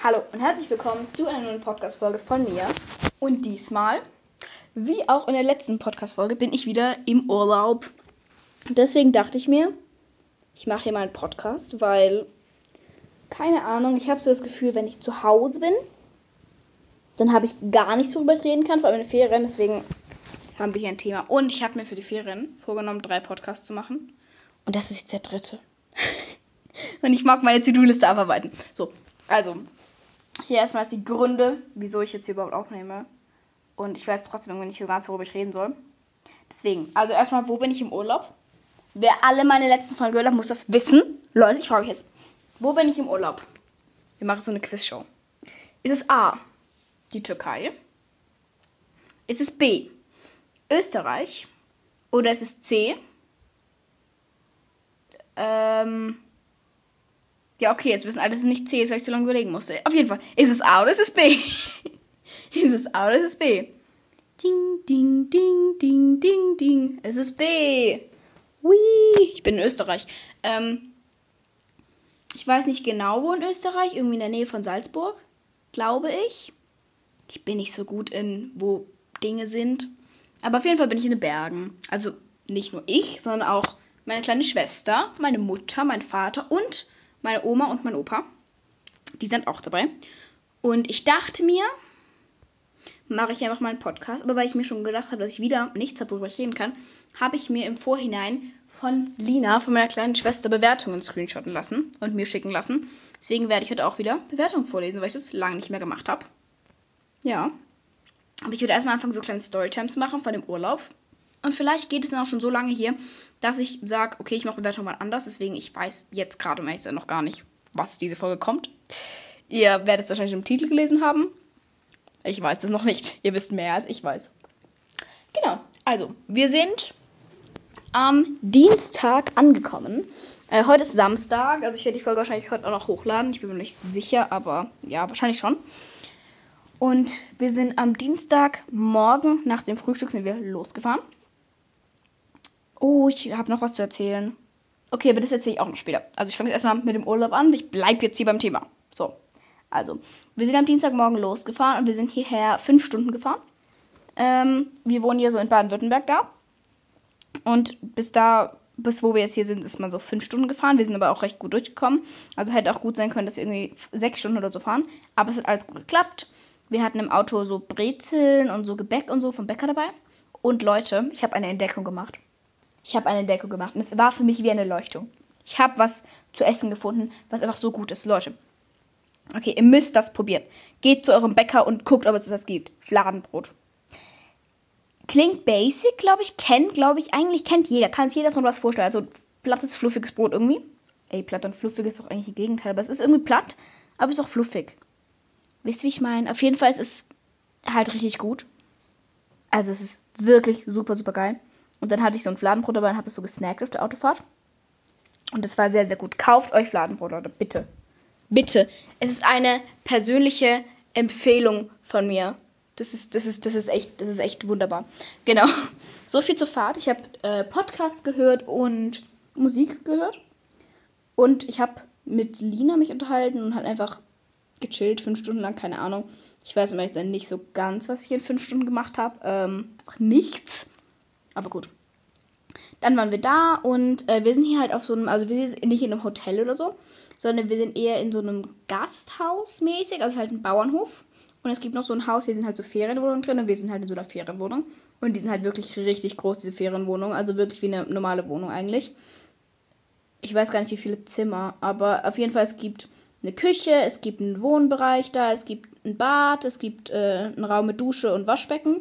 Hallo und herzlich willkommen zu einer neuen Podcast-Folge von mir. Und diesmal, wie auch in der letzten Podcast-Folge, bin ich wieder im Urlaub. Deswegen dachte ich mir, ich mache hier mal einen Podcast, weil, keine Ahnung, ich habe so das Gefühl, wenn ich zu Hause bin, dann habe ich gar nichts, worüber ich reden kann, vor allem in den Ferien. Deswegen haben wir hier ein Thema. Und ich habe mir für die Ferien vorgenommen, drei Podcasts zu machen. Und das ist jetzt der dritte. und ich mag meine To-Do-Liste abarbeiten. So, also, hier erstmal die Gründe, wieso ich jetzt hier überhaupt aufnehme. Und ich weiß trotzdem irgendwie nicht so ganz, worüber ich reden soll. Deswegen, also erstmal, wo bin ich im Urlaub? Wer alle meine letzten Folgen gehört hat, muss das wissen. Leute, ich frage euch jetzt, wo bin ich im Urlaub? Wir machen so eine Quizshow. Ist es A, die Türkei? Ist es B, Österreich? Oder ist es C, ähm, ja, okay, jetzt wissen alle, dass es nicht C ist, weil ich so lange überlegen musste. Auf jeden Fall, ist es A oder ist es B? ist es A oder ist es B? Ding, ding, ding, ding, ding, ding. Es ist B. Whee. Ich bin in Österreich. Ähm, ich weiß nicht genau, wo in Österreich. Irgendwie in der Nähe von Salzburg, glaube ich. Ich bin nicht so gut in, wo Dinge sind. Aber auf jeden Fall bin ich in den Bergen. Also nicht nur ich, sondern auch meine kleine Schwester, meine Mutter, mein Vater und meine Oma und mein Opa. Die sind auch dabei. Und ich dachte mir, mache ich einfach mal einen Podcast. Aber weil ich mir schon gedacht habe, dass ich wieder nichts habe, worüber ich reden kann, habe ich mir im Vorhinein von Lina, von meiner kleinen Schwester, Bewertungen screenshotten lassen und mir schicken lassen. Deswegen werde ich heute auch wieder Bewertungen vorlesen, weil ich das lange nicht mehr gemacht habe. Ja. Aber ich würde erstmal anfangen, so kleine Storytime zu machen von dem Urlaub. Und vielleicht geht es dann auch schon so lange hier, dass ich sage, okay, ich mache Bewertung mal anders. Deswegen, ich weiß jetzt gerade um ehrlich noch gar nicht, was diese Folge kommt. Ihr werdet es wahrscheinlich im Titel gelesen haben. Ich weiß es noch nicht. Ihr wisst mehr als ich weiß. Genau. Also, wir sind am Dienstag angekommen. Äh, heute ist Samstag, also ich werde die Folge wahrscheinlich heute auch noch hochladen. Ich bin mir nicht sicher, aber ja, wahrscheinlich schon. Und wir sind am Dienstagmorgen nach dem Frühstück sind wir losgefahren. Oh, ich habe noch was zu erzählen. Okay, aber das erzähle ich auch noch später. Also ich fange jetzt erstmal mit dem Urlaub an. Ich bleibe jetzt hier beim Thema. So, also, wir sind am Dienstagmorgen losgefahren und wir sind hierher fünf Stunden gefahren. Ähm, wir wohnen hier so in Baden-Württemberg da. Und bis da, bis wo wir jetzt hier sind, ist man so fünf Stunden gefahren. Wir sind aber auch recht gut durchgekommen. Also hätte auch gut sein können, dass wir irgendwie sechs Stunden oder so fahren. Aber es hat alles gut geklappt. Wir hatten im Auto so Brezeln und so Gebäck und so vom Bäcker dabei. Und Leute, ich habe eine Entdeckung gemacht. Ich habe eine Entdeckung gemacht und es war für mich wie eine Leuchtung. Ich habe was zu essen gefunden, was einfach so gut ist. Leute, okay, ihr müsst das probieren. Geht zu eurem Bäcker und guckt, ob es das gibt. Fladenbrot. Klingt basic, glaube ich, kennt, glaube ich, eigentlich kennt jeder. Kann sich jeder von was vorstellen. Also plattes, fluffiges Brot irgendwie. Ey, platt und fluffig ist doch eigentlich das Gegenteil, aber es ist irgendwie platt, aber es ist auch fluffig. Wisst ihr, wie ich meine? Auf jeden Fall ist es halt richtig gut. Also es ist wirklich super, super geil. Und dann hatte ich so ein Fladenbrot dabei und habe es so gesnackt auf der Autofahrt. Und das war sehr, sehr gut. Kauft euch Fladenbrot, Leute. Bitte. Bitte. Es ist eine persönliche Empfehlung von mir. Das ist, das ist, das ist echt, das ist echt wunderbar. Genau. So viel zur Fahrt. Ich habe äh, Podcasts gehört und Musik gehört. Und ich habe mit Lina mich unterhalten und halt einfach gechillt, fünf Stunden lang, keine Ahnung. Ich weiß immer nicht so ganz, was ich in fünf Stunden gemacht habe. Ähm, einfach nichts. Aber gut. Dann waren wir da und äh, wir sind hier halt auf so einem, also wir sind nicht in einem Hotel oder so, sondern wir sind eher in so einem Gasthaus mäßig, also halt ein Bauernhof. Und es gibt noch so ein Haus, hier sind halt so Ferienwohnungen drin und wir sind halt in so einer Ferienwohnung. Und die sind halt wirklich richtig groß, diese Ferienwohnungen. Also wirklich wie eine normale Wohnung eigentlich. Ich weiß gar nicht, wie viele Zimmer, aber auf jeden Fall, es gibt eine Küche, es gibt einen Wohnbereich da, es gibt ein Bad, es gibt äh, einen Raum mit Dusche und Waschbecken.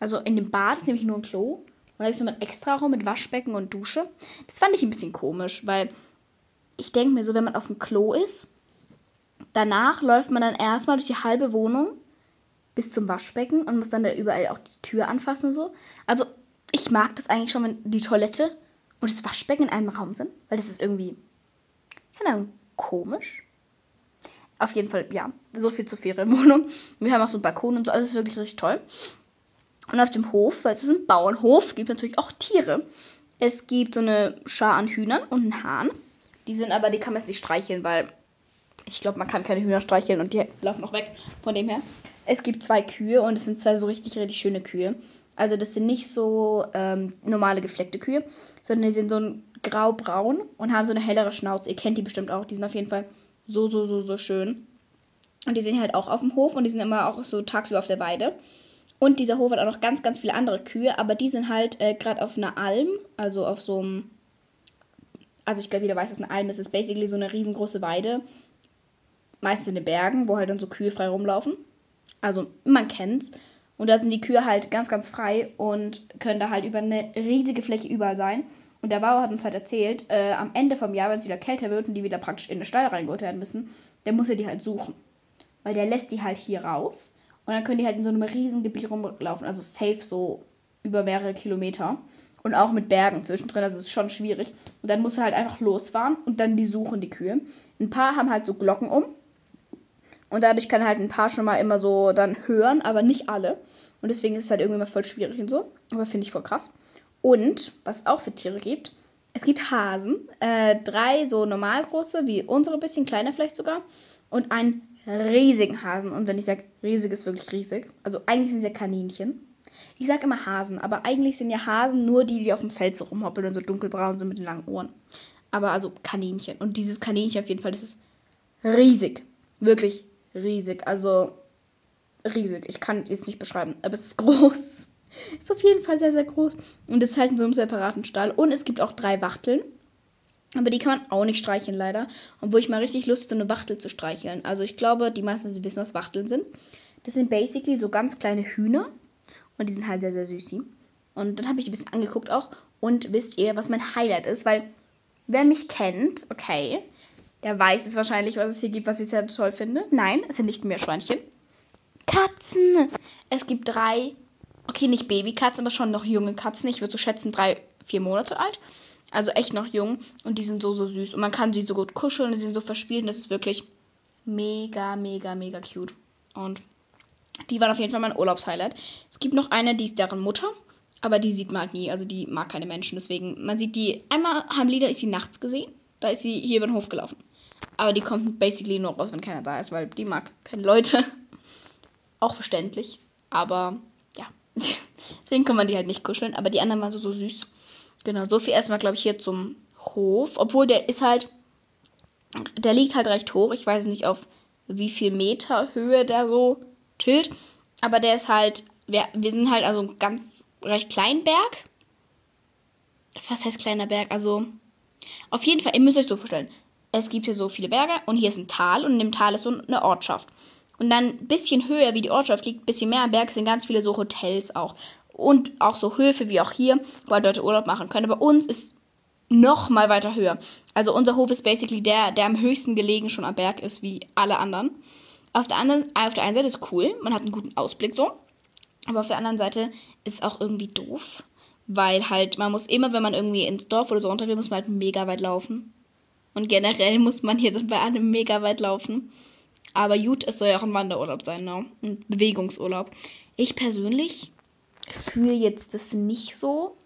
Also in dem Bad ist nämlich nur ein Klo. Und da ist so ein extra Raum mit Waschbecken und Dusche. Das fand ich ein bisschen komisch, weil ich denke mir so, wenn man auf dem Klo ist, danach läuft man dann erstmal durch die halbe Wohnung bis zum Waschbecken und muss dann da überall auch die Tür anfassen und so. Also ich mag das eigentlich schon, wenn die Toilette und das Waschbecken in einem Raum sind, weil das ist irgendwie, keine Ahnung, komisch. Auf jeden Fall, ja, so viel zur Ferienwohnung. Wir haben auch so einen Balkon und so, also es ist wirklich richtig toll. Und auf dem Hof, weil es ist ein Bauernhof, gibt es natürlich auch Tiere. Es gibt so eine Schar an Hühnern und einen Hahn. Die sind aber, die kann man jetzt nicht streicheln, weil ich glaube, man kann keine Hühner streicheln und die laufen auch weg von dem her. Es gibt zwei Kühe und es sind zwei so richtig, richtig schöne Kühe. Also das sind nicht so ähm, normale gefleckte Kühe, sondern die sind so ein grau-braun und haben so eine hellere Schnauze. Ihr kennt die bestimmt auch. Die sind auf jeden Fall so, so, so, so schön. Und die sind halt auch auf dem Hof und die sind immer auch so tagsüber auf der Weide. Und dieser Hof hat auch noch ganz, ganz viele andere Kühe, aber die sind halt äh, gerade auf einer Alm, also auf so einem. Also ich glaube, jeder weiß, was eine Alm ist. Es ist basically so eine riesengroße Weide. Meistens in den Bergen, wo halt dann so Kühe frei rumlaufen. Also man kennt's. Und da sind die Kühe halt ganz, ganz frei und können da halt über eine riesige Fläche überall sein. Und der Bauer hat uns halt erzählt, äh, am Ende vom Jahr, wenn es wieder kälter wird und die wieder praktisch in den Stall reingeholt werden müssen, dann muss er die halt suchen. Weil der lässt die halt hier raus und dann können die halt in so einem riesen Gebiet rumlaufen. Also safe so über mehrere Kilometer. Und auch mit Bergen zwischendrin, also es ist schon schwierig. Und dann muss er halt einfach losfahren und dann die suchen die Kühe. Ein paar haben halt so Glocken um. Und dadurch kann halt ein paar schon mal immer so dann hören, aber nicht alle. Und deswegen ist es halt irgendwie mal voll schwierig und so. Aber finde ich voll krass. Und was es auch für Tiere gibt, es gibt Hasen. Äh, drei so normal große, wie unsere, bisschen kleiner vielleicht sogar. Und einen riesigen Hasen. Und wenn ich sage riesig, ist wirklich riesig. Also eigentlich sind es ja Kaninchen. Ich sage immer Hasen, aber eigentlich sind ja Hasen nur die, die auf dem Feld so rumhoppeln und so dunkelbraun sind mit den langen Ohren. Aber also Kaninchen. Und dieses Kaninchen auf jeden Fall, das ist riesig. Wirklich riesig. Also riesig. Ich kann es nicht beschreiben, aber es ist groß. Ist auf jeden Fall sehr, sehr groß. Und ist halt in so einem separaten Stall. Und es gibt auch drei Wachteln. Aber die kann man auch nicht streicheln, leider. Obwohl ich mal richtig Lust habe, eine Wachtel zu streicheln. Also ich glaube, die meisten wissen, was Wachteln sind. Das sind basically so ganz kleine Hühner. Und die sind halt sehr, sehr süß. Und dann habe ich die ein bisschen angeguckt auch. Und wisst ihr, was mein Highlight ist? Weil, wer mich kennt, okay, der weiß es wahrscheinlich, was es hier gibt, was ich sehr toll finde. Nein, es sind nicht Meerschweinchen. Katzen! Es gibt drei, okay, nicht Babykatzen, aber schon noch junge Katzen. Ich würde so schätzen, drei, vier Monate alt. Also echt noch jung. Und die sind so, so süß. Und man kann sie so gut kuscheln. Sie sind so verspielt. Und das ist wirklich mega, mega, mega cute. Und die waren auf jeden Fall mein Urlaubshighlight. Es gibt noch eine, die ist deren Mutter. Aber die sieht man halt nie. Also die mag keine Menschen. Deswegen, man sieht die. Einmal haben Lieder ist sie nachts gesehen. Da ist sie hier über den Hof gelaufen. Aber die kommt basically nur raus, wenn keiner da ist, weil die mag keine Leute. Auch verständlich. Aber ja. Deswegen kann man die halt nicht kuscheln. Aber die anderen waren so, so süß. Genau, so viel erstmal, glaube ich, hier zum Hof. Obwohl der ist halt. Der liegt halt recht hoch. Ich weiß nicht, auf wie viel Meter Höhe der so chillt. Aber der ist halt. Wir, wir sind halt also ein ganz recht kleinen Berg. Was heißt kleiner Berg? Also. Auf jeden Fall, ihr müsst euch so vorstellen. Es gibt hier so viele Berge und hier ist ein Tal und in dem Tal ist so eine Ortschaft. Und dann ein bisschen höher, wie die Ortschaft liegt, ein bisschen mehr am Berg sind ganz viele so Hotels auch. Und auch so Höfe wie auch hier, wo halt Leute Urlaub machen können. Aber uns ist noch mal weiter höher. Also unser Hof ist basically der, der am höchsten gelegen schon am Berg ist, wie alle anderen. Auf der, anderen, auf der einen Seite ist cool, man hat einen guten Ausblick so. Aber auf der anderen Seite ist es auch irgendwie doof. Weil halt, man muss immer, wenn man irgendwie ins Dorf oder so runter will, muss man halt mega weit laufen. Und generell muss man hier dann bei allem mega weit laufen. Aber gut, es soll ja auch ein Wanderurlaub sein, ne? Ein Bewegungsurlaub. Ich persönlich fühle jetzt das nicht so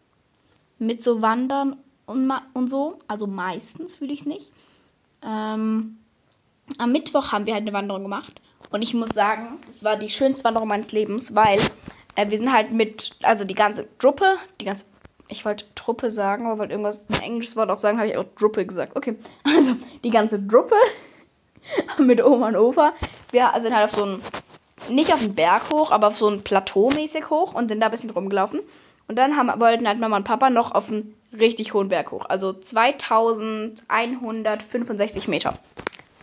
mit so Wandern und, und so. Also meistens fühle ich es nicht. Ähm, am Mittwoch haben wir halt eine Wanderung gemacht. Und ich muss sagen, es war die schönste Wanderung meines Lebens, weil äh, wir sind halt mit, also die ganze Gruppe, die ganze, ich wollte Truppe sagen, aber wollte irgendwas, ein englisches Wort auch sagen, habe ich auch Gruppe gesagt. Okay, also die ganze Gruppe mit Oma und Opa. Wir sind halt auf so einen, nicht auf einen Berg hoch, aber auf so ein Plateau mäßig hoch und sind da ein bisschen rumgelaufen. Und dann haben, wollten halt Mama und Papa noch auf einen richtig hohen Berg hoch. Also 2165 Meter.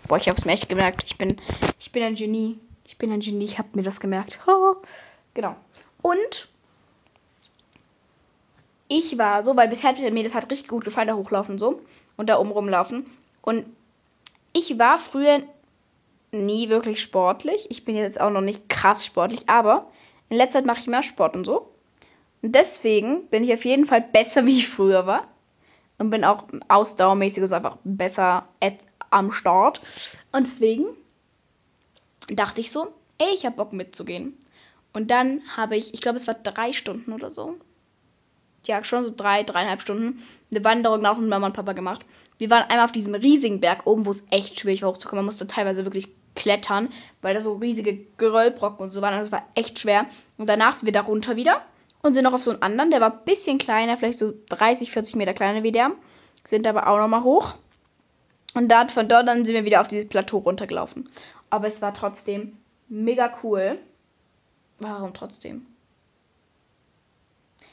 Boah, ich hab's mir echt gemerkt. Ich bin, ich bin ein Genie. Ich bin ein Genie, ich hab mir das gemerkt. genau. Und ich war so, weil bisher hat mir das halt richtig gut gefallen, da hochlaufen so und da oben rumlaufen. Und ich war früher nie wirklich sportlich. Ich bin jetzt auch noch nicht krass sportlich, aber in letzter Zeit mache ich mehr Sport und so. Und deswegen bin ich auf jeden Fall besser, wie ich früher war. Und bin auch ausdauermäßig so einfach besser am Start. Und deswegen dachte ich so, ey, ich habe Bock mitzugehen. Und dann habe ich, ich glaube, es war drei Stunden oder so. ja, schon so drei, dreieinhalb Stunden eine Wanderung nach mit Mama und Papa gemacht. Wir waren einmal auf diesem riesigen Berg oben, wo es echt schwierig war hochzukommen. Man musste teilweise wirklich klettern, weil da so riesige Geröllbrocken und so waren. Das war echt schwer. Und danach sind wir da runter wieder und sind noch auf so einen anderen, der war ein bisschen kleiner, vielleicht so 30, 40 Meter kleiner wie der. Sind aber auch nochmal hoch. Und dann, von dort dann sind wir wieder auf dieses Plateau runtergelaufen. Aber es war trotzdem mega cool. Warum trotzdem?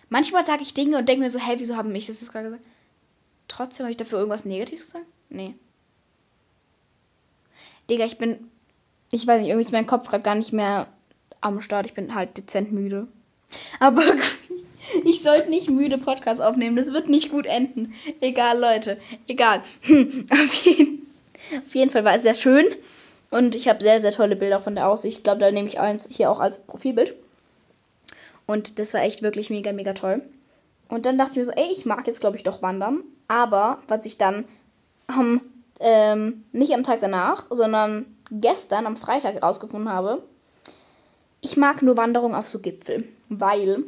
Manchmal sage ich Dinge und denke mir so, hey, wieso haben mich das jetzt gerade gesagt? Trotzdem habe ich dafür irgendwas Negatives gesagt? Nee. Digga, ich bin. Ich weiß nicht, irgendwie ist mein Kopf gerade gar nicht mehr am Start. Ich bin halt dezent müde. Aber ich sollte nicht müde Podcast aufnehmen. Das wird nicht gut enden. Egal, Leute. Egal. Auf jeden, auf jeden Fall war es sehr schön. Und ich habe sehr, sehr tolle Bilder von der Aussicht. Ich glaube, da nehme ich eins hier auch als Profilbild. Und das war echt wirklich mega, mega toll. Und dann dachte ich mir so, ey, ich mag jetzt, glaube ich, doch wandern. Aber was ich dann am, ähm, nicht am Tag danach, sondern gestern, am Freitag, rausgefunden habe, ich mag nur Wanderungen auf so Gipfel. Weil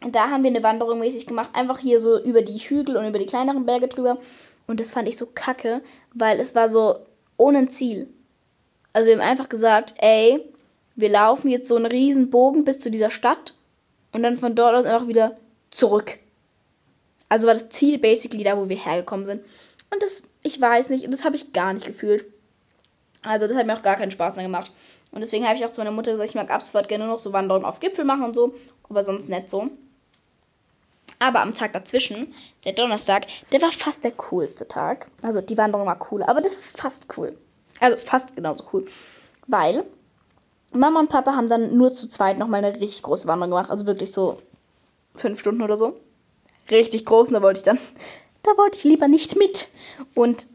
da haben wir eine Wanderung mäßig gemacht, einfach hier so über die Hügel und über die kleineren Berge drüber. Und das fand ich so kacke, weil es war so ohne ein Ziel. Also wir haben einfach gesagt, ey, wir laufen jetzt so einen riesen Bogen bis zu dieser Stadt und dann von dort aus einfach wieder zurück. Also war das Ziel basically da, wo wir hergekommen sind. Und das, ich weiß nicht, das habe ich gar nicht gefühlt. Also das hat mir auch gar keinen Spaß mehr gemacht. Und deswegen habe ich auch zu meiner Mutter gesagt, ich mag ab sofort gerne nur noch so Wanderungen auf Gipfel machen und so, aber sonst nicht so. Aber am Tag dazwischen, der Donnerstag, der war fast der coolste Tag. Also die Wanderung war cool, aber das war fast cool. Also fast genauso cool. Weil Mama und Papa haben dann nur zu zweit nochmal eine richtig große Wanderung gemacht. Also wirklich so fünf Stunden oder so. Richtig groß. Und da wollte ich dann, da wollte ich lieber nicht mit. Und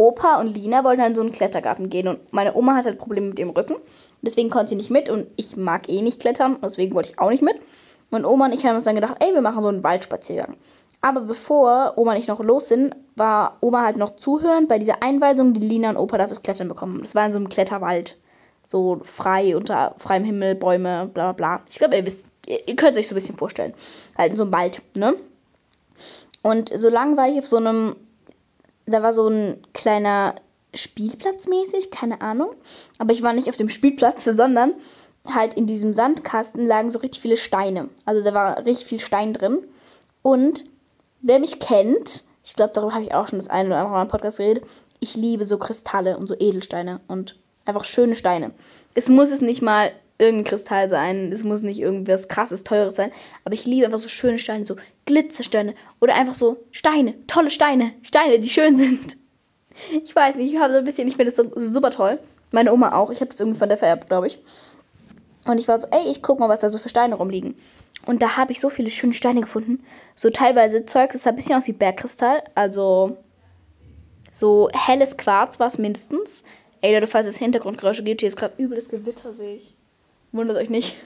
Opa und Lina wollten dann in so einen Klettergarten gehen. Und meine Oma hatte halt Probleme mit ihrem Rücken. Deswegen konnte sie nicht mit. Und ich mag eh nicht klettern. Deswegen wollte ich auch nicht mit. Und Oma und ich haben uns dann gedacht, ey, wir machen so einen Waldspaziergang. Aber bevor Oma und ich noch los sind, war Oma halt noch zuhören bei dieser Einweisung, die Lina und Opa da fürs Klettern bekommen. Das war in so einem Kletterwald. So frei, unter freiem Himmel, Bäume, bla bla bla. Ich glaube, ihr wisst, ihr, ihr könnt es euch so ein bisschen vorstellen. Halt in so einem Wald, ne? Und so lang war ich auf so einem, da war so ein kleiner Spielplatz mäßig, keine Ahnung. Aber ich war nicht auf dem Spielplatz, sondern halt in diesem Sandkasten lagen so richtig viele Steine. Also da war richtig viel Stein drin. Und wer mich kennt, ich glaube, darüber habe ich auch schon das eine oder andere Mal im Podcast geredet, ich liebe so Kristalle und so Edelsteine und einfach schöne Steine. Es muss es nicht mal irgendein Kristall sein, es muss nicht irgendwas krasses, teures sein, aber ich liebe einfach so schöne Steine, so Glitzersteine oder einfach so Steine, tolle Steine, Steine, die schön sind. Ich weiß nicht, ich habe so ein bisschen, ich finde das super toll. Meine Oma auch, ich habe das irgendwie von der vererbt, glaube ich. Und ich war so, ey, ich guck mal, was da so für Steine rumliegen. Und da habe ich so viele schöne Steine gefunden. So teilweise Zeug, das sah ein bisschen aus wie Bergkristall. Also so helles Quarz war es mindestens. Ey, Leute, falls es Hintergrundgeräusche gibt, hier ist gerade übles Gewitter, sehe ich. Wundert euch nicht.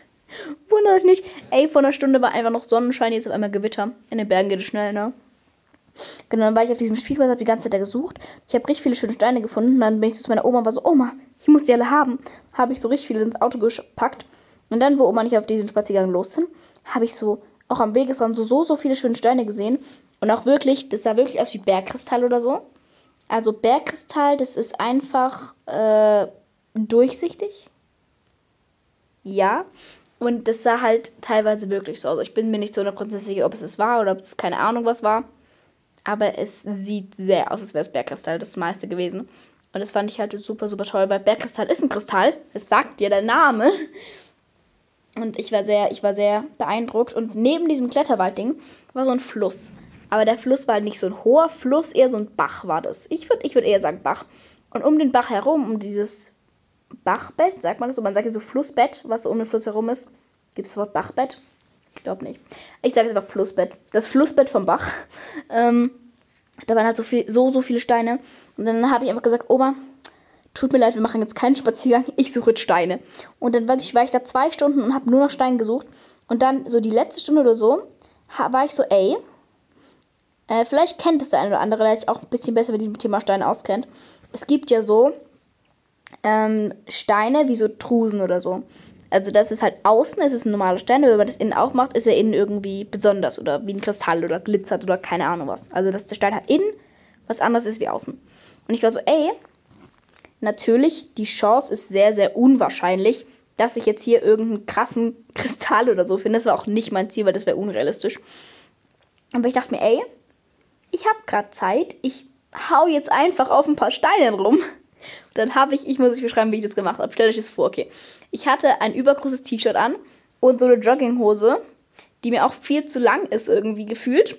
Wundert euch nicht. Ey, vor einer Stunde war einfach noch Sonnenschein, jetzt auf einmal Gewitter. In den Bergen geht es schnell, ne? Genau, dann war ich auf diesem Spielplatz, habe die ganze Zeit da gesucht. Ich habe richtig viele schöne Steine gefunden. Dann bin ich zu meiner Oma und war so, Oma, ich muss die alle haben. Habe ich so richtig viele ins Auto gepackt. Und dann, wo Oma nicht auf diesen Spaziergang los sind, habe ich so auch am Wegesrand so, so, so viele schöne Steine gesehen. Und auch wirklich, das sah wirklich aus wie Bergkristall oder so. Also Bergkristall, das ist einfach äh, durchsichtig. Ja. Und das sah halt teilweise wirklich so aus. Ich bin mir nicht zu 100% sicher, ob es es war oder ob es keine Ahnung was war. Aber es sieht sehr aus, als wäre es Bergkristall das meiste gewesen. Und das fand ich halt super, super toll, weil Bergkristall ist ein Kristall. Es sagt dir der Name. Und ich war sehr, ich war sehr beeindruckt. Und neben diesem Kletterwaldding war so ein Fluss. Aber der Fluss war nicht so ein hoher Fluss, eher so ein Bach war das. Ich würde ich würd eher sagen Bach. Und um den Bach herum, um dieses Bachbett, sagt man das so, man sagt ja so Flussbett, was so um den Fluss herum ist. Gibt es das Wort Bachbett? Ich glaube nicht. Ich sage jetzt einfach Flussbett. Das Flussbett vom Bach. Ähm, da waren halt so, viel, so, so viele Steine. Und dann habe ich einfach gesagt, Oma, tut mir leid, wir machen jetzt keinen Spaziergang, ich suche jetzt Steine. Und dann war ich, war ich da zwei Stunden und habe nur noch Steine gesucht. Und dann so die letzte Stunde oder so, war ich so, ey, äh, vielleicht kennt es der eine oder andere, der sich auch ein bisschen besser mit dem Thema Steine auskennt. Es gibt ja so ähm, Steine wie so Trusen oder so. Also das ist halt außen, es ist ein normaler Stein, aber wenn man das innen aufmacht, ist er innen irgendwie besonders oder wie ein Kristall oder glitzert oder keine Ahnung was. Also dass der Stein halt innen was anderes ist wie außen. Und ich war so, ey, natürlich, die Chance ist sehr, sehr unwahrscheinlich, dass ich jetzt hier irgendeinen krassen Kristall oder so finde. Das war auch nicht mein Ziel, weil das wäre unrealistisch. Aber ich dachte mir, ey, ich habe gerade Zeit, ich hau jetzt einfach auf ein paar Steinen rum. Und dann habe ich, ich muss euch beschreiben, wie ich das gemacht habe. Stellt euch das vor, okay. Ich hatte ein übergroßes T-Shirt an und so eine Jogginghose, die mir auch viel zu lang ist irgendwie gefühlt.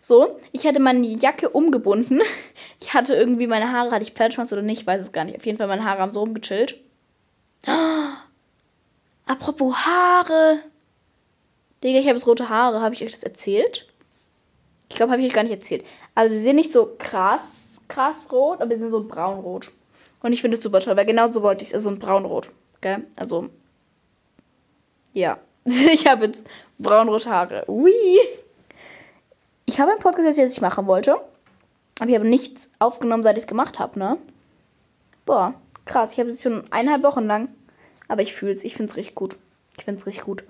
So, ich hatte meine Jacke umgebunden. Ich hatte irgendwie meine Haare, hatte ich Pferdeschwanz oder nicht, weiß es gar nicht. Auf jeden Fall meine Haare haben so rumgechillt. Oh, apropos Haare. Digga, ich habe jetzt rote Haare. Habe ich euch das erzählt? Ich glaube, habe ich euch gar nicht erzählt. Also, sie sind nicht so krass, krass rot, aber sie sind so braunrot. Und ich finde es super toll, weil genau so wollte ich es, also ein braunrot. Gell? Also, ja. ich habe jetzt braunrote Haare. Ui. Ich habe einen Podcast jetzt, ich machen wollte. Aber ich habe nichts aufgenommen, seit ich es gemacht habe, ne? Boah, krass. Ich habe es schon eineinhalb Wochen lang. Aber ich fühle es. Ich finde es richtig gut. Ich finde es richtig gut.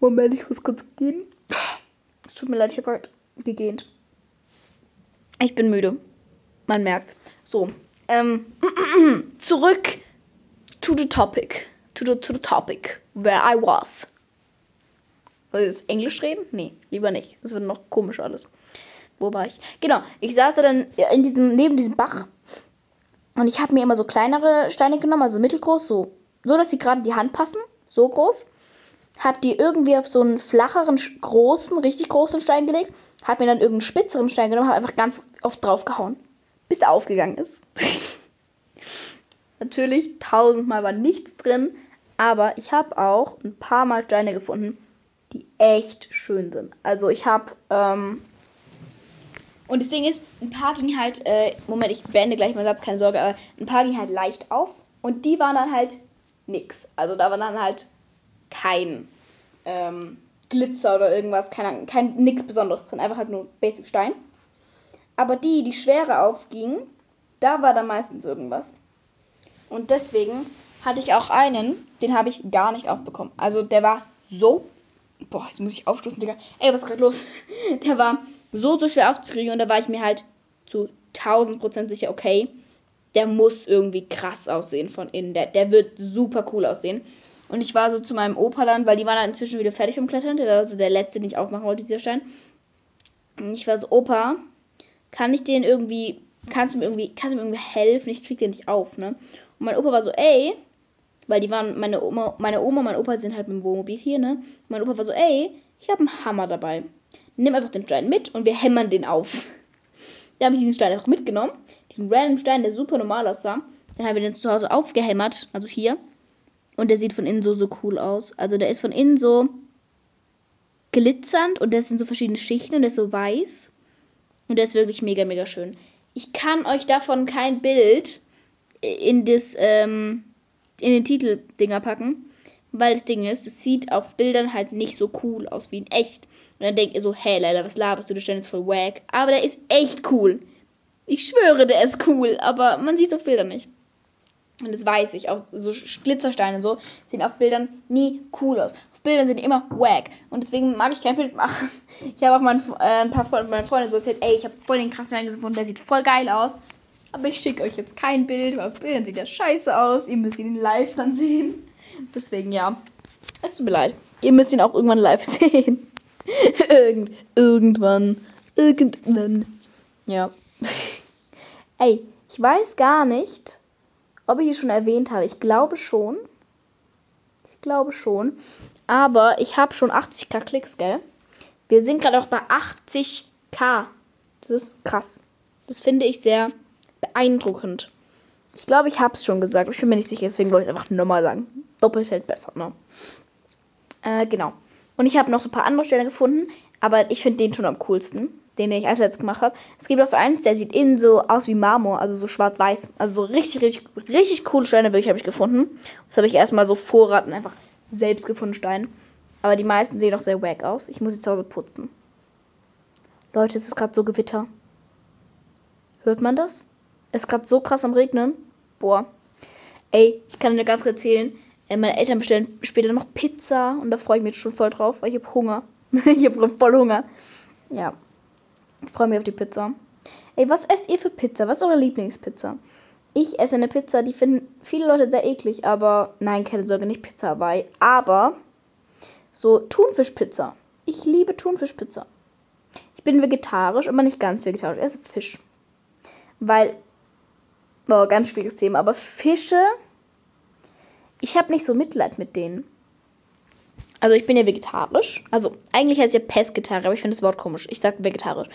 Moment, ich muss kurz gehen. Es tut mir leid, ich habe heute gegähnt. Ich bin müde. Man merkt. So. Ähm, zurück to the topic. To the, to the topic. Where I was. Soll ich jetzt Englisch reden? Nee, lieber nicht. Das wird noch komisch alles. Wo war ich? Genau, ich saß da dann in diesem, neben diesem Bach und ich habe mir immer so kleinere Steine genommen, also mittelgroß, so, so dass sie gerade in die Hand passen, so groß. Hab die irgendwie auf so einen flacheren, großen, richtig großen Stein gelegt. Hab mir dann irgendeinen spitzeren Stein genommen, hab einfach ganz oft drauf gehauen, bis er aufgegangen ist. Natürlich, tausendmal war nichts drin, aber ich habe auch ein paar Mal Steine gefunden, die echt schön sind. Also ich habe, ähm, und das Ding ist, ein paar gingen halt, äh, Moment, ich beende gleich meinen Satz, keine Sorge, aber ein paar gingen halt leicht auf und die waren dann halt nix. Also da war dann halt kein ähm, Glitzer oder irgendwas, kein, kein nix Besonderes drin, einfach halt nur Basic Stein. Aber die, die schwere aufgingen, da war dann meistens irgendwas. Und deswegen hatte ich auch einen, den habe ich gar nicht aufbekommen. Also der war so Boah, jetzt muss ich aufstoßen, Digga. Ey, was ist gerade los? Der war so, so schwer aufzukriegen und da war ich mir halt zu 1000% sicher, okay, der muss irgendwie krass aussehen von innen. Der, der wird super cool aussehen. Und ich war so zu meinem Opa dann, weil die waren dann inzwischen wieder fertig vom Klettern. Der war so der letzte, den ich aufmachen wollte, dieser Stein. Und ich war so, Opa, kann ich den irgendwie, kannst du mir irgendwie, kannst du mir irgendwie helfen? Ich krieg den nicht auf, ne? Und mein Opa war so, ey, weil die waren, meine Oma, meine Oma und mein Opa sind halt mit dem Wohnmobil hier, ne? Mein Opa war so, ey, ich habe einen Hammer dabei. Nimm einfach den Stein mit und wir hämmern den auf. Da habe ich diesen Stein einfach mitgenommen. Diesen random Stein, der super normal aussah. Dann haben wir den zu Hause aufgehämmert, also hier. Und der sieht von innen so, so cool aus. Also der ist von innen so glitzernd und der sind so verschiedene Schichten und der ist so weiß. Und der ist wirklich mega, mega schön. Ich kann euch davon kein Bild in das, ähm, in den Titeldinger packen. Weil das Ding ist, es sieht auf Bildern halt nicht so cool aus wie in echt. Und dann denkt ihr so, hey Leila, was laberst du, der Stein ist voll wack. Aber der ist echt cool. Ich schwöre, der ist cool, aber man sieht es auf Bildern nicht. Und das weiß ich, auch so Glitzersteine und so sehen auf Bildern nie cool aus. Auf Bildern sind immer wack. Und deswegen mag ich kein Bild machen. Ich habe auch mal ein, äh, ein paar Freunde, meine Freundin so erzählt, ey, ich habe voll den krassen Stein gefunden, der sieht voll geil aus. Aber ich schicke euch jetzt kein Bild, weil auf Bildern sieht der scheiße aus. Ihr müsst ihn live dann sehen. Deswegen ja. Es tut mir leid. Ihr müsst ihn auch irgendwann live sehen. Irgend, irgendwann. Irgendwann. Ja. Ey, ich weiß gar nicht, ob ich es schon erwähnt habe. Ich glaube schon. Ich glaube schon. Aber ich habe schon 80k Klicks, gell? Wir sind gerade auch bei 80k. Das ist krass. Das finde ich sehr beeindruckend. Ich glaube, ich habe es schon gesagt. Ich bin mir nicht sicher, deswegen wollte ich es einfach nochmal sagen. Doppelt hält besser, ne? Äh, genau. Und ich habe noch so ein paar andere Stellen gefunden, aber ich finde den schon am coolsten, den ich als letztes gemacht habe. Es gibt auch so eins, der sieht innen so aus wie Marmor, also so schwarz-weiß. Also so richtig, richtig, richtig coole Steine wirklich habe ich gefunden. Das habe ich erstmal so Vorrat und einfach selbst gefunden Steine. Aber die meisten sehen auch sehr wack aus. Ich muss sie zu Hause putzen. Leute, es ist gerade so Gewitter. Hört man das? Es ist gerade so krass am Regnen. Boah. Ey, ich kann dir ganz erzählen. Äh, meine Eltern bestellen später noch Pizza und da freue ich mich schon voll drauf, weil ich habe Hunger. ich habe voll Hunger. Ja. Ich freue mich auf die Pizza. Ey, was esst ihr für Pizza? Was ist eure Lieblingspizza? Ich esse eine Pizza, die finden viele Leute sehr eklig, aber nein, keine Sorge, nicht Pizza dabei. Aber so Thunfischpizza. Ich liebe Thunfischpizza. Ich bin vegetarisch, aber nicht ganz vegetarisch. Ich esse Fisch. Weil, boah, ganz schwieriges Thema, aber Fische, ich habe nicht so Mitleid mit denen. Also ich bin ja vegetarisch. Also eigentlich heißt es ja Pesketarier, aber ich finde das Wort komisch. Ich sage vegetarisch.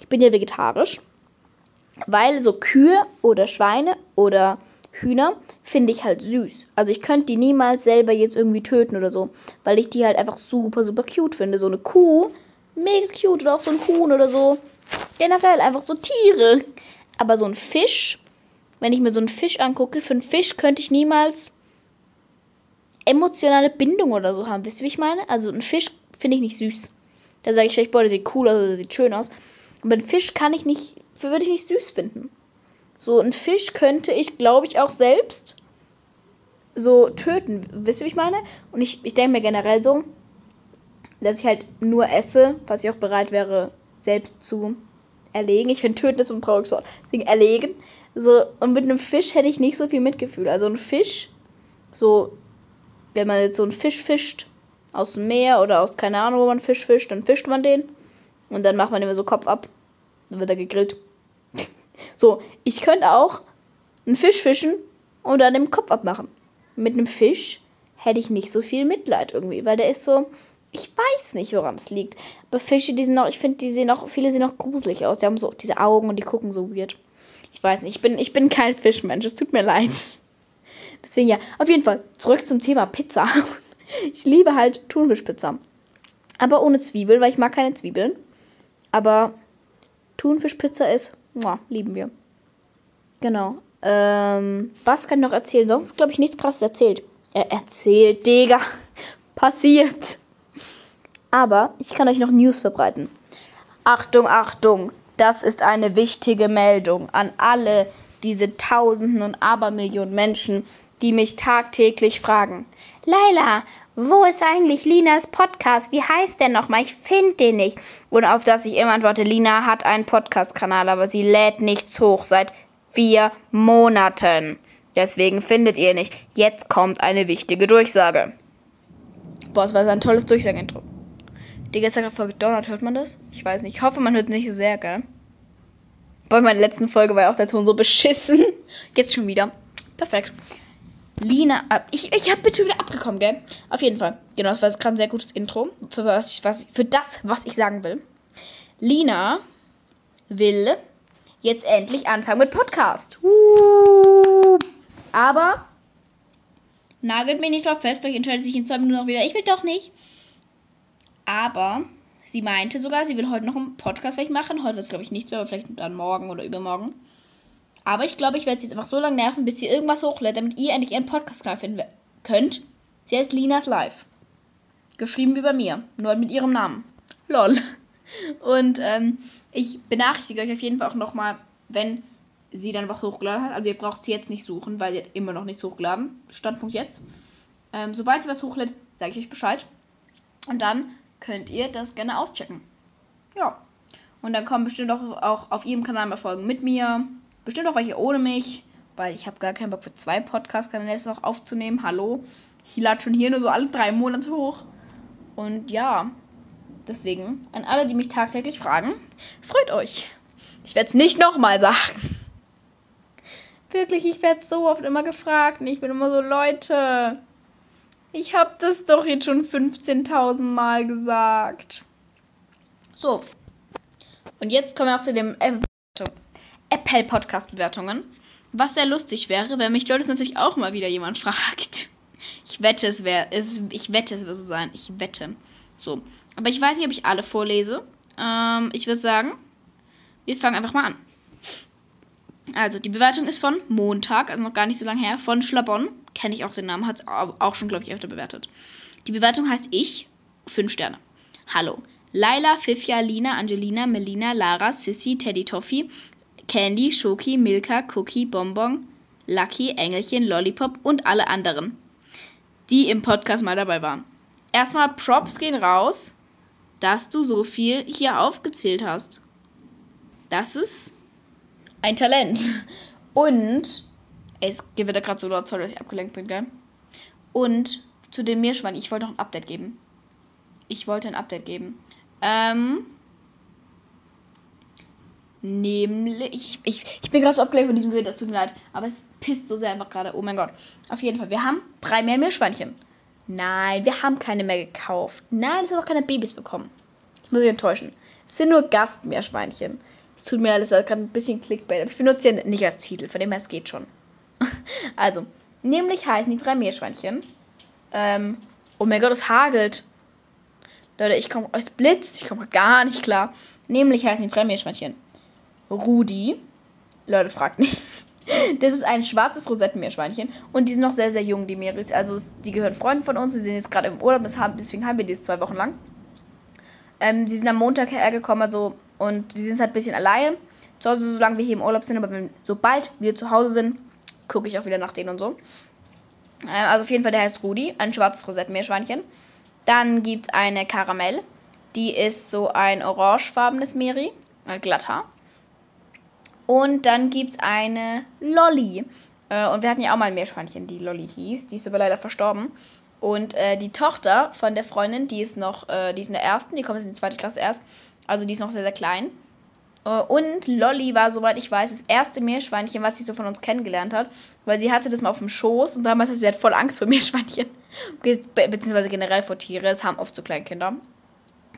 Ich bin ja vegetarisch. Weil so Kühe oder Schweine oder Hühner finde ich halt süß. Also ich könnte die niemals selber jetzt irgendwie töten oder so, weil ich die halt einfach super, super cute finde. So eine Kuh, mega cute oder auch so ein Huhn oder so. Generell einfach so Tiere. Aber so ein Fisch, wenn ich mir so einen Fisch angucke, für einen Fisch könnte ich niemals emotionale Bindung oder so haben. Wisst ihr, wie ich meine? Also ein Fisch finde ich nicht süß. Da sage ich vielleicht, boah, der sieht cool aus, der sieht schön aus. Aber einen Fisch kann ich nicht würde ich nicht süß finden. So ein Fisch könnte ich, glaube ich, auch selbst so töten. Wisst ihr, wie ich meine? Und ich, ich denke mir generell so, dass ich halt nur esse, was ich auch bereit wäre, selbst zu erlegen. Ich finde töten ist ein trauriges Wort. Deswegen erlegen. So, und mit einem Fisch hätte ich nicht so viel Mitgefühl. Also ein Fisch, so, wenn man jetzt so einen Fisch fischt, aus dem Meer oder aus keine Ahnung, wo man Fisch fischt, dann fischt man den. Und dann macht man immer so Kopf ab. Dann wird er gegrillt. So, ich könnte auch einen Fisch fischen und dann den Kopf abmachen. Mit einem Fisch hätte ich nicht so viel Mitleid irgendwie, weil der ist so, ich weiß nicht, woran es liegt. Aber Fische, die sind noch, ich finde, die sehen noch, viele sehen noch gruselig aus. Die haben so diese Augen und die gucken so weird. Ich weiß nicht, ich bin, ich bin kein Fischmensch, es tut mir leid. Deswegen ja, auf jeden Fall, zurück zum Thema Pizza. Ich liebe halt Thunfischpizza. Aber ohne Zwiebel, weil ich mag keine Zwiebeln. Aber Thunfischpizza ist Mua, lieben wir. Genau. Ähm, was kann ich noch erzählen? Sonst glaube ich nichts krasses erzählt. Er erzählt, Digga. Passiert. Aber ich kann euch noch News verbreiten. Achtung, Achtung. Das ist eine wichtige Meldung an alle diese Tausenden und Abermillionen Menschen, die mich tagtäglich fragen. Laila, wo ist eigentlich Linas Podcast? Wie heißt der nochmal? Ich finde den nicht. Und auf das ich immer antworte, Lina hat einen Podcast-Kanal, aber sie lädt nichts hoch seit vier Monaten. Deswegen findet ihr nicht. Jetzt kommt eine wichtige Durchsage. Boah, das war ein tolles Durchsageintro. Die gestern Folge Donut, hört man das? Ich weiß nicht. Ich hoffe, man hört es nicht so sehr, gell? Bei meiner letzten Folge war ja auch der Ton so beschissen. Jetzt schon wieder. Perfekt. Lina. Äh, ich, ich habe bitte wieder abgekommen, gell? Auf jeden Fall. Genau, das war jetzt gerade ein sehr gutes Intro. Für, was ich, was, für das, was ich sagen will. Lina will jetzt endlich anfangen mit Podcast. Aber nagelt mich nicht drauf fest, vielleicht entscheidet sich in zwei Minuten auch wieder. Ich will doch nicht. Aber sie meinte sogar, sie will heute noch einen Podcast vielleicht machen. Heute wird es, glaube ich, nichts mehr, aber vielleicht dann morgen oder übermorgen. Aber ich glaube, ich werde sie jetzt einfach so lange nerven, bis sie irgendwas hochlädt, damit ihr endlich ihren Podcast-Kanal finden könnt. Sie heißt Linas Live. Geschrieben wie bei mir, nur mit ihrem Namen. Lol. Und ähm, ich benachrichtige euch auf jeden Fall auch nochmal, wenn sie dann was hochgeladen hat. Also ihr braucht sie jetzt nicht suchen, weil sie hat immer noch nichts hochgeladen. Standpunkt jetzt. Ähm, sobald sie was hochlädt, sage ich euch Bescheid. Und dann könnt ihr das gerne auschecken. Ja. Und dann kommen bestimmt auch, auch auf ihrem Kanal mal Folgen mit mir. Bestimmt auch welche ohne mich, weil ich habe gar keinen Bock für zwei Podcast-Kanäle noch aufzunehmen. Hallo. Ich lade schon hier nur so alle drei Monate hoch. Und ja, deswegen, an alle, die mich tagtäglich fragen, freut euch. Ich werde es nicht nochmal sagen. Wirklich, ich werde so oft immer gefragt. Und ich bin immer so, Leute, ich habe das doch jetzt schon 15.000 Mal gesagt. So. Und jetzt kommen wir auch zu dem. Äh, Apple Podcast Bewertungen. Was sehr lustig wäre, wenn mich dort natürlich auch mal wieder jemand fragt. Ich wette, es wäre, ich wette, es wird so sein. Ich wette. So. Aber ich weiß nicht, ob ich alle vorlese. Ähm, ich würde sagen, wir fangen einfach mal an. Also, die Bewertung ist von Montag, also noch gar nicht so lange her, von Schlabon. Kenne ich auch den Namen, hat es auch schon, glaube ich, öfter bewertet. Die Bewertung heißt Ich, 5 Sterne. Hallo. Laila, Fifia, Lina, Angelina, Melina, Lara, Sissy, Teddy Toffee, Candy, Schoki, Milka, Cookie, Bonbon, Lucky, Engelchen, Lollipop und alle anderen. die im Podcast mal dabei waren. Erstmal Props gehen raus, dass du so viel hier aufgezählt hast. Das ist ein Talent. Und es wird gerade so laut, sorry, dass ich abgelenkt bin, gell? Und zu dem Meerschwein, ich wollte noch ein Update geben. Ich wollte ein Update geben. Ähm, Nämlich, ich, ich, bin gerade so abgelenkt von diesem Gerät, das tut mir leid. Aber es pisst so sehr einfach gerade. Oh mein Gott. Auf jeden Fall, wir haben drei mehr Meerschweinchen. Nein, wir haben keine mehr gekauft. Nein, es haben auch keine Babys bekommen. Ich muss mich enttäuschen. Es sind nur Gastmeerschweinchen. Es tut mir leid, es ist gerade ein bisschen Clickbait. Aber ich benutze ja nicht als Titel, von dem her es geht schon. also, nämlich heißen die drei Meerschweinchen. Ähm, oh mein Gott, es hagelt. Leute, ich komme, es blitzt, ich komme gar nicht klar. Nämlich heißen die drei Meerschweinchen Rudi. Leute, fragt nicht. Das ist ein schwarzes Rosettenmeerschweinchen und die sind noch sehr, sehr jung, die Meeres. Also die gehören Freunden von uns. Sie sind jetzt gerade im Urlaub, deswegen haben wir die zwei Wochen lang. Ähm, sie sind am Montag hergekommen, also und die sind halt ein bisschen alleine. Zu Hause, solange wir hier im Urlaub sind, aber wenn, sobald wir zu Hause sind, gucke ich auch wieder nach denen und so. Äh, also auf jeden Fall, der heißt Rudi, ein schwarzes Rosettenmeerschweinchen. Dann gibt es eine Karamell, die ist so ein orangefarbenes Meri, äh, glatter. Und dann gibt es eine Lolly. Äh, und wir hatten ja auch mal ein Meerschweinchen, die Lolly hieß. Die ist aber leider verstorben. Und äh, die Tochter von der Freundin, die ist noch, äh, die ist in der ersten, die kommt jetzt in die zweite Klasse erst. Also die ist noch sehr, sehr klein. Äh, und Lolly war, soweit ich weiß, das erste Meerschweinchen, was sie so von uns kennengelernt hat. Weil sie hatte das mal auf dem Schoß und damals hatte sie halt voll Angst vor Meerschweinchen. Be beziehungsweise generell vor Tiere. Es haben oft so Kleinkinder.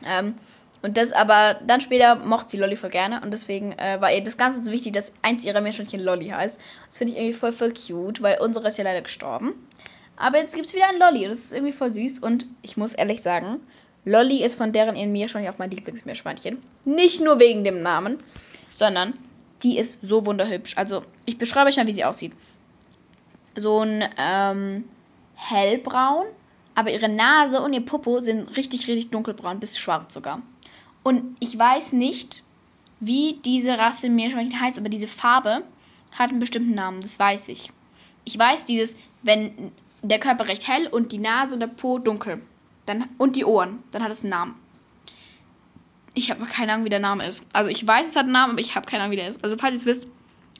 Ähm, und das aber, dann später mochte sie Lolly voll gerne und deswegen äh, war ihr das Ganze so wichtig, dass eins ihrer Meerschweinchen Lolly heißt. Das finde ich irgendwie voll, voll cute, weil unsere ist ja leider gestorben. Aber jetzt gibt es wieder ein Lolly und das ist irgendwie voll süß und ich muss ehrlich sagen, Lolly ist von deren ihren Meerschweinchen auch mein Lieblingsmeerschweinchen. Nicht nur wegen dem Namen, sondern die ist so wunderhübsch. Also, ich beschreibe euch mal, wie sie aussieht. So ein ähm, hellbraun, aber ihre Nase und ihr Popo sind richtig, richtig dunkelbraun, bis schwarz sogar. Und ich weiß nicht, wie diese Rasse Meerschweinchen heißt, aber diese Farbe hat einen bestimmten Namen, das weiß ich. Ich weiß dieses, wenn der Körper recht hell und die Nase und der Po dunkel. Dann, und die Ohren, dann hat es einen Namen. Ich habe keine Ahnung, wie der Name ist. Also ich weiß, es hat einen Namen, aber ich habe keine Ahnung, wie der ist. Also falls ihr es wisst,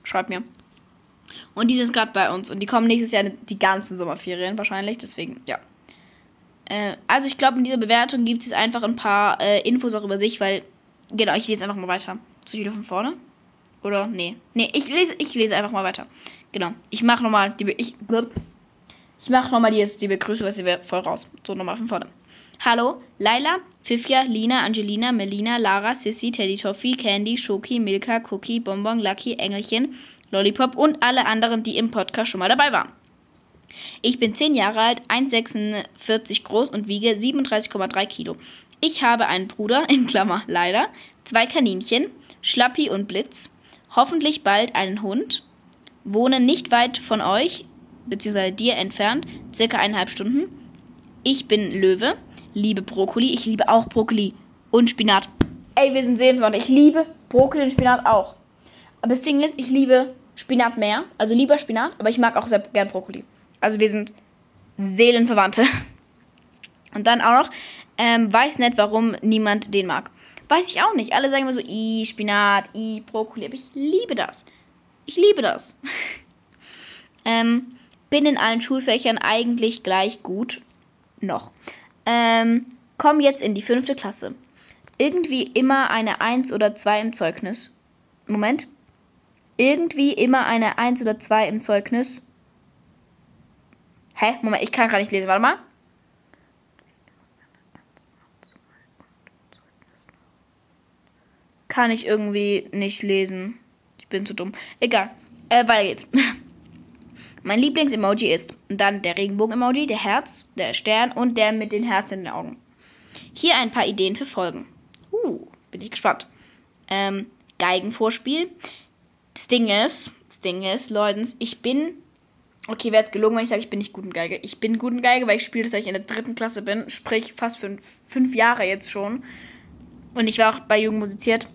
schreibt mir. Und die sind gerade bei uns und die kommen nächstes Jahr die ganzen Sommerferien wahrscheinlich, deswegen, ja. Äh, also ich glaube, in dieser Bewertung gibt es einfach ein paar äh, Infos auch über sich, weil. Genau, ich lese einfach mal weiter. Ich wieder von vorne? Oder? Nee. Nee, ich lese, ich lese einfach mal weiter. Genau. Ich mache nochmal die. Ich, ich mache nochmal die, die Begrüßung, was ihr voll raus. So, nochmal von vorne. Hallo, Laila, Fifia, Lina, Angelina, Melina, Lara, Sissy, Teddy Toffee, Candy, Schoki, Milka, Cookie, Bonbon, Lucky, Engelchen, Lollipop und alle anderen, die im Podcast schon mal dabei waren. Ich bin 10 Jahre alt, 1,46 groß und wiege 37,3 Kilo. Ich habe einen Bruder, in Klammer leider, zwei Kaninchen, Schlappi und Blitz, hoffentlich bald einen Hund, wohne nicht weit von euch, beziehungsweise dir entfernt, circa eineinhalb Stunden. Ich bin Löwe, liebe Brokkoli, ich liebe auch Brokkoli und Spinat. Ey, wir sind Seelenverwandte. Ich liebe Brokkoli und Spinat auch. Aber das Ding ist, ich liebe Spinat mehr, also lieber Spinat, aber ich mag auch sehr gern Brokkoli. Also wir sind Seelenverwandte. Und dann auch noch, ähm, weiß nicht, warum niemand den mag. Weiß ich auch nicht. Alle sagen immer so, i, Spinat, i, Brokkoli. Aber ich liebe das. Ich liebe das. ähm, bin in allen Schulfächern eigentlich gleich gut. Noch. Ähm, komm jetzt in die fünfte Klasse. Irgendwie immer eine 1 oder 2 im Zeugnis. Moment. Irgendwie immer eine 1 oder 2 im Zeugnis. Hä? Moment, ich kann gerade nicht lesen. Warte mal. Kann ich irgendwie nicht lesen. Ich bin zu dumm. Egal. Äh, weiter geht's. mein Lieblings-Emoji ist dann der Regenbogen-Emoji, der Herz, der Stern und der mit den Herzen in den Augen. Hier ein paar Ideen für Folgen. Uh, bin ich gespannt. Ähm, Geigenvorspiel. Das Ding ist, das Ding ist, Leute, ich bin Okay, wäre jetzt gelogen, wenn ich sage, ich bin nicht gut in Geige. Ich bin gut in Geige, weil ich spiele, seit ich in der dritten Klasse bin. Sprich, fast fünf, fünf Jahre jetzt schon. Und ich war auch bei Jugend musiziert.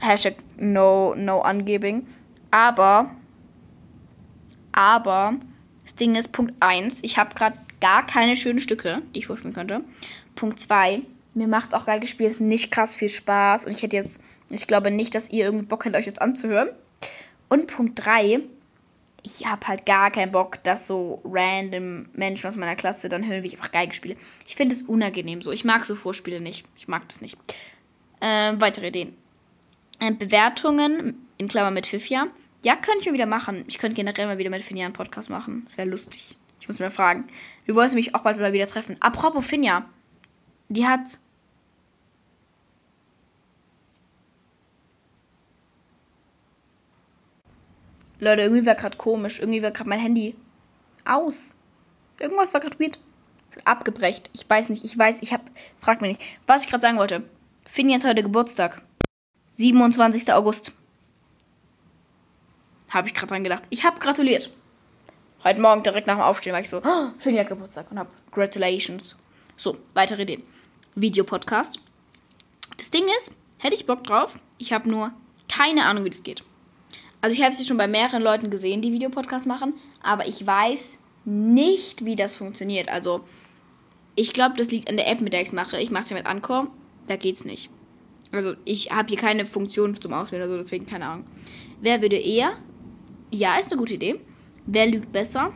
Hashtag no, no angiving. Aber, aber, Das Ding ist, Punkt 1, ich habe gerade gar keine schönen Stücke, die ich vorspielen könnte. Punkt 2, mir macht auch Geige spielen nicht krass viel Spaß und ich hätte jetzt, ich glaube nicht, dass ihr irgendwie Bock hättet, euch jetzt anzuhören. Und Punkt 3, ich habe halt gar keinen Bock, dass so random Menschen aus meiner Klasse dann hören, wie ich einfach Geige spiele. Ich finde es unangenehm so. Ich mag so Vorspiele nicht. Ich mag das nicht. Ähm, weitere Ideen. Ähm, Bewertungen, in Klammern mit Fifia. Ja, könnte ich mal wieder machen. Ich könnte generell mal wieder mit Finja einen Podcast machen. Das wäre lustig. Ich muss mir fragen. Wir wollen mich auch bald wieder treffen. Apropos Finja. Die hat. Leute, irgendwie war gerade komisch. Irgendwie war gerade mein Handy aus. Irgendwas war gerade weird. Abgebrecht. Ich weiß nicht. Ich weiß, ich hab. Frag mich nicht. Was ich gerade sagen wollte. Finja hat heute Geburtstag. 27. August. Habe ich gerade dran gedacht. Ich habe gratuliert. Heute Morgen direkt nach dem Aufstehen war ich so, oh, Finja Geburtstag und hab Congratulations. So, weitere Ideen. Videopodcast. Das Ding ist, hätte ich Bock drauf. Ich habe nur keine Ahnung, wie das geht. Also ich habe es schon bei mehreren Leuten gesehen, die Videopodcast machen, aber ich weiß nicht, wie das funktioniert. Also ich glaube, das liegt an der App, mit der ich es mache. Ich mache es ja mit Anchor, da geht's nicht. Also ich habe hier keine Funktion zum Auswählen oder so, deswegen keine Ahnung. Wer würde eher? Ja, ist eine gute Idee. Wer lügt besser?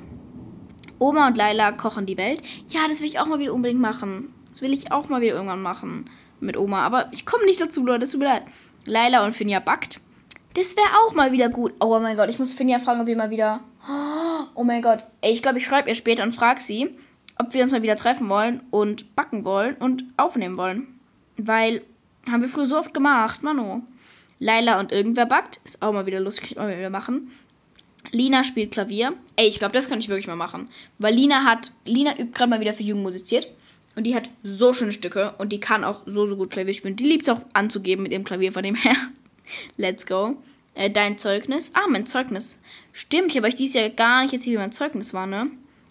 Oma und Laila kochen die Welt. Ja, das will ich auch mal wieder unbedingt machen. Das will ich auch mal wieder irgendwann machen mit Oma. Aber ich komme nicht dazu, Leute. Tut mir leid. Laila und Finja backt. Das wäre auch mal wieder gut. Oh mein Gott, ich muss Finja fragen, ob wir mal wieder. Oh mein Gott. Ey, ich glaube, ich schreibe ihr später und frage sie, ob wir uns mal wieder treffen wollen und backen wollen und aufnehmen wollen. Weil, haben wir früher so oft gemacht, Mano. Laila und irgendwer backt. Ist auch mal wieder lustig, mal wieder machen. Lina spielt Klavier. Ey, ich glaube, das könnte ich wirklich mal machen. Weil Lina hat, Lina übt gerade mal wieder für Jugend musiziert. Und die hat so schöne Stücke und die kann auch so, so gut Klavier spielen. Die liebt es auch anzugeben mit dem Klavier, von dem her. Let's go. Äh, dein Zeugnis. Ah, mein Zeugnis. Stimmt, ich habe euch dieses Jahr gar nicht erzählt, wie mein Zeugnis war, ne?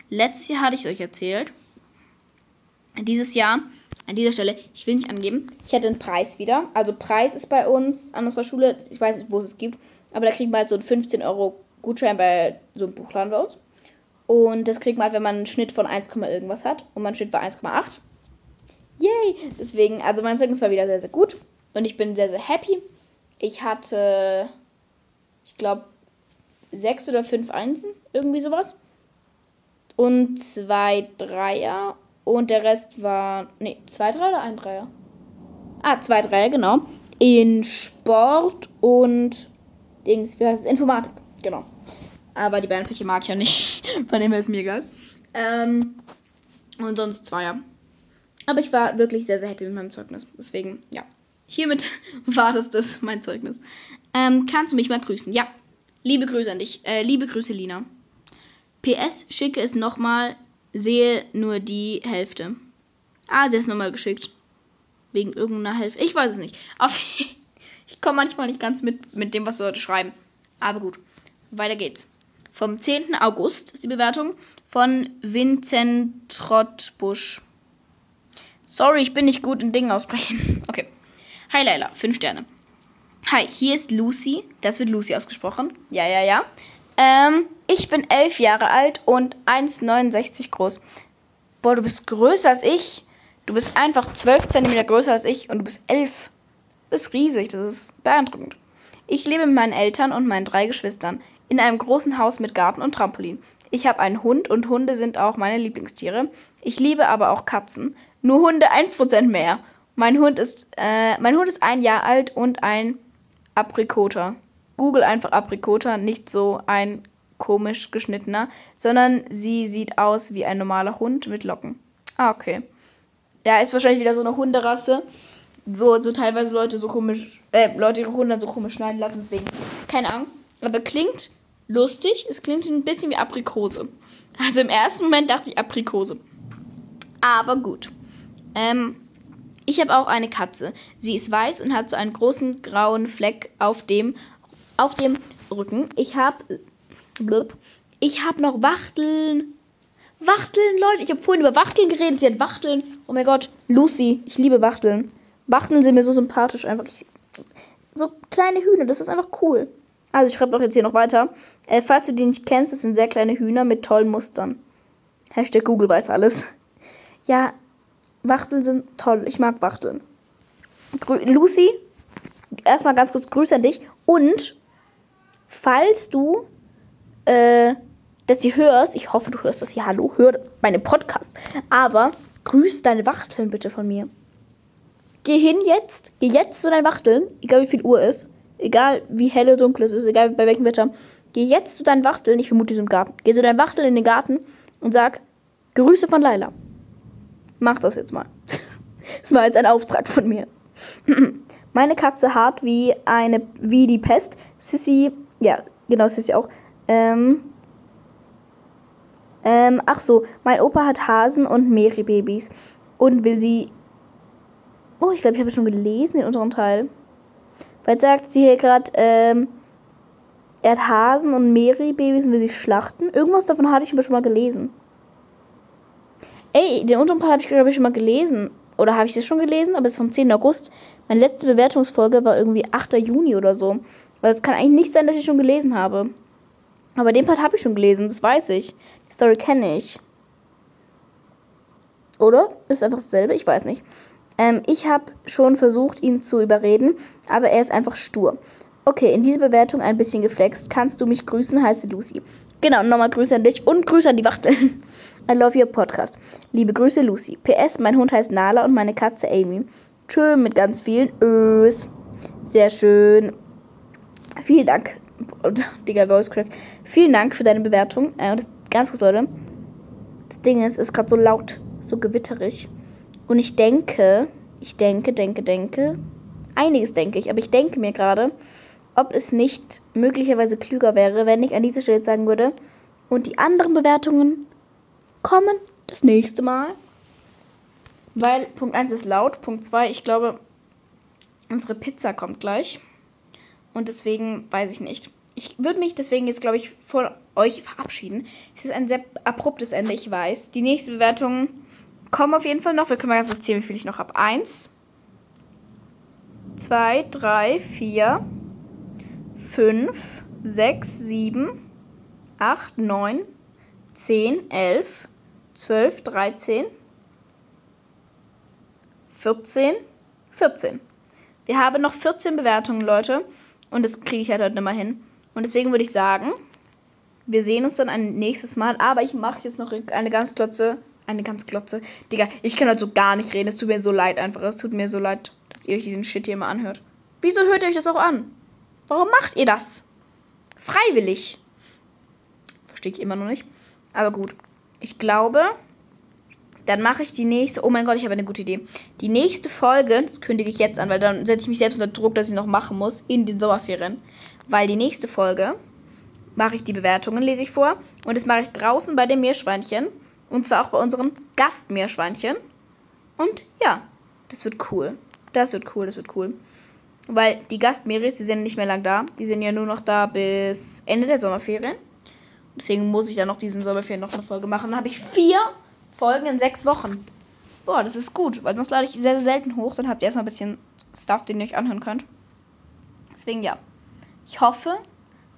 Letztes Jahr hatte ich es euch erzählt. Dieses Jahr, an dieser Stelle, ich will nicht angeben, ich hätte einen Preis wieder. Also Preis ist bei uns an unserer Schule, ich weiß nicht, wo es es gibt, aber da kriegen wir halt so einen 15 Euro Gutschein bei so einem Buchladen bei uns. Und das kriegt man halt, wenn man einen Schnitt von 1, irgendwas hat. Und mein Schnitt war 1,8. Yay! Deswegen, also mein Zeugnis war wieder sehr, sehr gut. Und ich bin sehr, sehr happy. Ich hatte, ich glaube, sechs oder fünf Einsen, irgendwie sowas. Und zwei Dreier. Und der Rest war, nee, zwei Dreier oder ein Dreier? Ah, zwei Dreier, genau. In Sport und Dings, wie heißt es? Informatik, genau. Aber die beiden Fächer mag ich ja nicht. Von dem her ist mir egal. Ähm, und sonst Zweier. Aber ich war wirklich sehr, sehr happy mit meinem Zeugnis. Deswegen, ja. Hiermit war das das, mein Zeugnis. Ähm, kannst du mich mal grüßen? Ja. Liebe Grüße an dich. Äh, liebe Grüße, Lina. PS, schicke es nochmal. Sehe nur die Hälfte. Ah, sie ist nochmal geschickt. Wegen irgendeiner Hälfte. Ich weiß es nicht. Auf, ich komme manchmal nicht ganz mit, mit dem, was Leute schreiben. Aber gut. Weiter geht's vom 10. August ist die Bewertung von Vincent Trottbusch. Sorry, ich bin nicht gut in Dingen aussprechen. Okay. Hi Leila, 5 Sterne. Hi, hier ist Lucy. Das wird Lucy ausgesprochen. Ja, ja, ja. Ähm, ich bin 11 Jahre alt und 1,69 groß. Boah, du bist größer als ich. Du bist einfach 12 cm größer als ich und du bist 11. Du bist riesig, das ist beeindruckend. Ich lebe mit meinen Eltern und meinen drei Geschwistern in einem großen Haus mit Garten und Trampolin. Ich habe einen Hund und Hunde sind auch meine Lieblingstiere. Ich liebe aber auch Katzen. Nur Hunde 1% mehr. Mein Hund ist, äh, mein Hund ist ein Jahr alt und ein Aprikoter. Google einfach Aprikoter, nicht so ein komisch geschnittener, sondern sie sieht aus wie ein normaler Hund mit Locken. Ah, okay. Ja, ist wahrscheinlich wieder so eine Hunderasse, wo so teilweise Leute so komisch, äh, Leute ihre Hunde so komisch schneiden lassen, deswegen. Keine Ahnung. Aber klingt lustig. Es klingt ein bisschen wie Aprikose. Also im ersten Moment dachte ich Aprikose. Aber gut. Ähm, ich habe auch eine Katze. Sie ist weiß und hat so einen großen grauen Fleck auf dem, auf dem Rücken. Ich habe. Ich habe noch Wachteln. Wachteln, Leute. Ich habe vorhin über Wachteln geredet. Sie hat Wachteln. Oh mein Gott. Lucy. Ich liebe Wachteln. Wachteln sind mir so sympathisch. Einfach. Ich, so kleine Hühner. Das ist einfach cool. Also ich schreibe doch jetzt hier noch weiter. Äh, falls du die nicht kennst, das sind sehr kleine Hühner mit tollen Mustern. Hashtag Google weiß alles. Ja, Wachteln sind toll. Ich mag Wachteln. Grü Lucy, erstmal ganz kurz Grüße an dich. Und falls du äh, das hier hörst, ich hoffe, du hörst das hier. Hallo, hör meine Podcasts. Aber grüß deine Wachteln bitte von mir. Geh hin jetzt, geh jetzt zu deinen Wachteln, egal wie viel Uhr ist, egal wie hell oder dunkel es ist, egal bei welchem Wetter. Geh jetzt zu deinen Wachteln, ich vermute, die sind im Garten. Geh zu deinen Wachteln in den Garten und sag Grüße von Laila. Mach das jetzt mal. das war jetzt ein Auftrag von mir. Meine Katze hart wie eine wie die Pest. Sissy, ja, genau, Sissy auch. Ähm, ähm, ach so, mein Opa hat Hasen und Meerrebabys und will sie. Oh, ich glaube, ich habe schon gelesen in unserem Teil. Weil sagt sie hier gerade, ähm, er hat Hasen und Meerrebabys und will sie schlachten. Irgendwas davon hatte ich aber schon mal gelesen. Ey, den unteren Part habe ich, glaube ich, schon mal gelesen. Oder habe ich das schon gelesen? Aber es ist vom 10. August. Meine letzte Bewertungsfolge war irgendwie 8. Juni oder so. Weil es kann eigentlich nicht sein, dass ich schon gelesen habe. Aber den Part habe ich schon gelesen, das weiß ich. Die Story kenne ich. Oder? Ist einfach dasselbe? Ich weiß nicht. Ähm, ich habe schon versucht, ihn zu überreden, aber er ist einfach stur. Okay, in dieser Bewertung ein bisschen geflext. Kannst du mich grüßen? Heiße Lucy. Genau, nochmal Grüße an dich und Grüße an die Wachteln. I love your podcast. Liebe Grüße, Lucy. PS, mein Hund heißt Nala und meine Katze Amy. Schön mit ganz vielen Ös. Sehr schön. Vielen Dank. Digga, Voice Crack. Vielen Dank für deine Bewertung. Äh, das, ganz kurz, Leute. Das Ding ist, es ist gerade so laut, so gewitterig. Und ich denke, ich denke, denke, denke. Einiges denke ich, aber ich denke mir gerade, ob es nicht möglicherweise klüger wäre, wenn ich an dieser Stelle sagen würde, und die anderen Bewertungen kommen das nächste Mal. Weil Punkt 1 ist laut, Punkt 2, ich glaube, unsere Pizza kommt gleich. Und deswegen weiß ich nicht. Ich würde mich deswegen jetzt, glaube ich, von euch verabschieden. Es ist ein sehr abruptes Ende, ich weiß. Die nächste Bewertung kommen auf jeden Fall noch. Wir können mal ganz kurz zählen, wie viel ich noch habe. Eins, zwei, drei, vier, fünf, sechs, sieben, acht, neun, zehn, elf, zwölf, dreizehn, vierzehn, vierzehn. Wir haben noch 14 Bewertungen, Leute. Und das kriege ich halt heute nicht mal hin. Und deswegen würde ich sagen, wir sehen uns dann ein nächstes Mal. Aber ich mache jetzt noch eine ganz klotze. Eine ganz klotze. Digga, ich kann halt so gar nicht reden. Es tut mir so leid einfach. Es tut mir so leid, dass ihr euch diesen Shit hier mal anhört. Wieso hört ihr euch das auch an? Warum macht ihr das? Freiwillig. Verstehe ich immer noch nicht. Aber gut. Ich glaube, dann mache ich die nächste. Oh mein Gott, ich habe eine gute Idee. Die nächste Folge, das kündige ich jetzt an, weil dann setze ich mich selbst unter Druck, dass ich noch machen muss in den Sommerferien. Weil die nächste Folge mache ich die Bewertungen, lese ich vor. Und das mache ich draußen bei den Meerschweinchen. Und zwar auch bei unseren Gastmeerschweinchen. Und ja, das wird cool. Das wird cool, das wird cool. Weil die Gastmeeres, die sind nicht mehr lang da. Die sind ja nur noch da bis Ende der Sommerferien. Deswegen muss ich ja noch diesen Sommerferien noch eine Folge machen. Dann habe ich vier Folgen in sechs Wochen. Boah, das ist gut, weil sonst lade ich sehr, sehr selten hoch. Dann habt ihr erstmal ein bisschen Stuff, den ihr euch anhören könnt. Deswegen ja. Ich hoffe,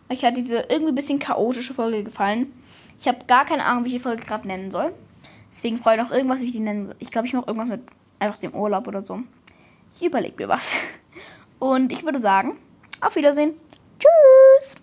euch hat diese irgendwie ein bisschen chaotische Folge gefallen. Ich habe gar keine Ahnung, wie ich die Folge gerade nennen soll. Deswegen freue ich noch irgendwas, wie ich die nennen soll. Ich glaube, ich mache irgendwas mit einfach dem Urlaub oder so. Ich überlege mir was. Und ich würde sagen, auf Wiedersehen. Tschüss.